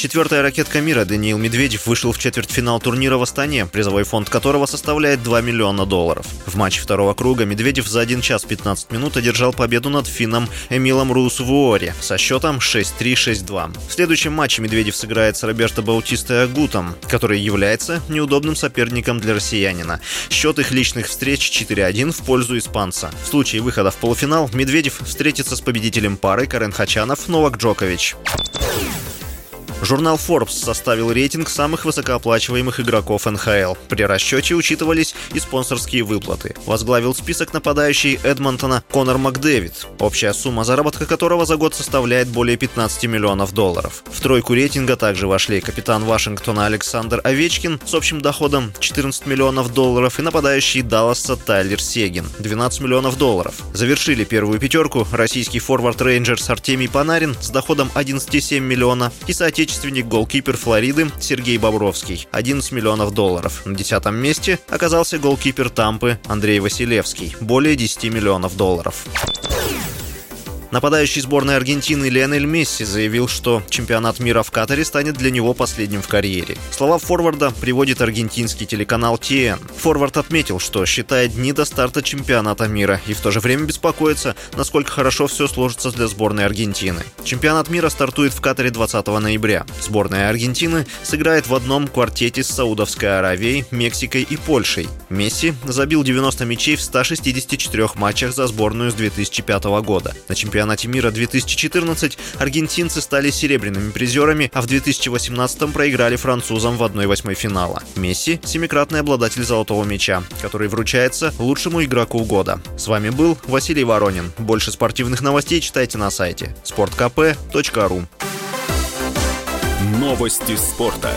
Четвертая ракетка мира Даниил Медведев вышел в четвертьфинал турнира в Астане, призовой фонд которого составляет 2 миллиона долларов. В матче второго круга Медведев за 1 час 15 минут одержал победу над финном Эмилом Русвуори со счетом 6-3-6-2. В следующем матче Медведев сыграет с Роберто Баутистой Агутом, который является неудобным соперником для россиянина. Счет их личных встреч 4-1 в пользу испанца. В случае выхода в полуфинал Медведев встретится с победителем пары Карен Хачанов-Новак Джокович. Журнал Forbes составил рейтинг самых высокооплачиваемых игроков НХЛ. При расчете учитывались и спонсорские выплаты. Возглавил список нападающий Эдмонтона Конор Макдэвид, общая сумма заработка которого за год составляет более 15 миллионов долларов. В тройку рейтинга также вошли капитан Вашингтона Александр Овечкин с общим доходом 14 миллионов долларов и нападающий Далласа Тайлер Сегин 12 миллионов долларов. Завершили первую пятерку российский форвард Рейнджерс Артемий Панарин с доходом 11,7 миллиона и соотечественник соотечественник голкипер Флориды Сергей Бобровский – 11 миллионов долларов. На десятом месте оказался голкипер Тампы Андрей Василевский – более 10 миллионов долларов. Нападающий сборной Аргентины Лионель Месси заявил, что чемпионат мира в Катаре станет для него последним в карьере. Слова форварда приводит аргентинский телеканал ТН. Форвард отметил, что считает дни до старта чемпионата мира и в то же время беспокоится, насколько хорошо все сложится для сборной Аргентины. Чемпионат мира стартует в Катаре 20 ноября. Сборная Аргентины сыграет в одном квартете с Саудовской Аравией, Мексикой и Польшей. Месси забил 90 мячей в 164 матчах за сборную с 2005 года. На чемпионате чемпионате мира 2014 аргентинцы стали серебряными призерами, а в 2018 проиграли французам в 1-8 финала. Месси – семикратный обладатель золотого мяча, который вручается лучшему игроку года. С вами был Василий Воронин. Больше спортивных новостей читайте на сайте sportkp.ru Новости спорта.